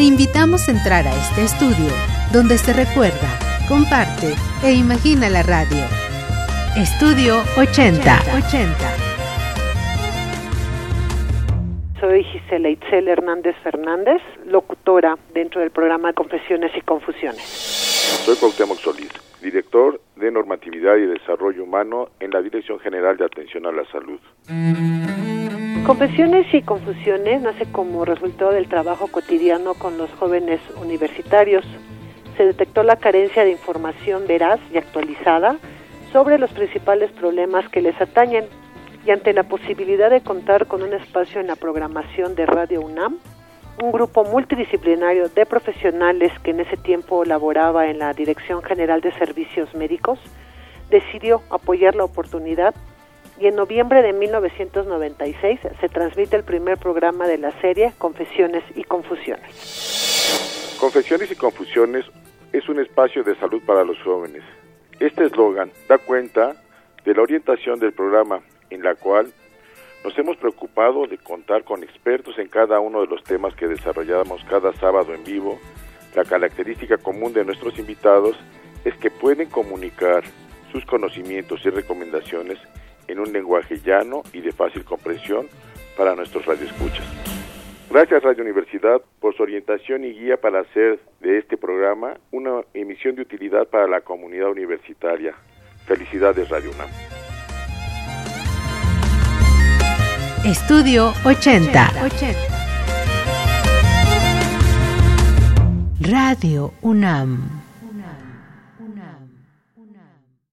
Te invitamos a entrar a este estudio donde se recuerda, comparte e imagina la radio. Estudio 80. 80. Soy Gisela Itzel Hernández Fernández, locutora dentro del programa Confesiones y Confusiones. Soy Cuauhtémoc Solís, director de Normatividad y Desarrollo Humano en la Dirección General de Atención a la Salud. Confesiones y Confusiones nace como resultado del trabajo cotidiano con los jóvenes universitarios. Se detectó la carencia de información veraz y actualizada sobre los principales problemas que les atañen y ante la posibilidad de contar con un espacio en la programación de Radio UNAM, un grupo multidisciplinario de profesionales que en ese tiempo laboraba en la Dirección General de Servicios Médicos decidió apoyar la oportunidad y en noviembre de 1996 se transmite el primer programa de la serie Confesiones y Confusiones. Confesiones y Confusiones es un espacio de salud para los jóvenes. Este eslogan da cuenta de la orientación del programa en la cual nos hemos preocupado de contar con expertos en cada uno de los temas que desarrollamos cada sábado en vivo. La característica común de nuestros invitados es que pueden comunicar sus conocimientos y recomendaciones en un lenguaje llano y de fácil comprensión para nuestros radioescuchas. Gracias Radio Universidad por su orientación y guía para hacer de este programa una emisión de utilidad para la comunidad universitaria. Felicidades Radio UNAM. Estudio 80. Radio UNAM.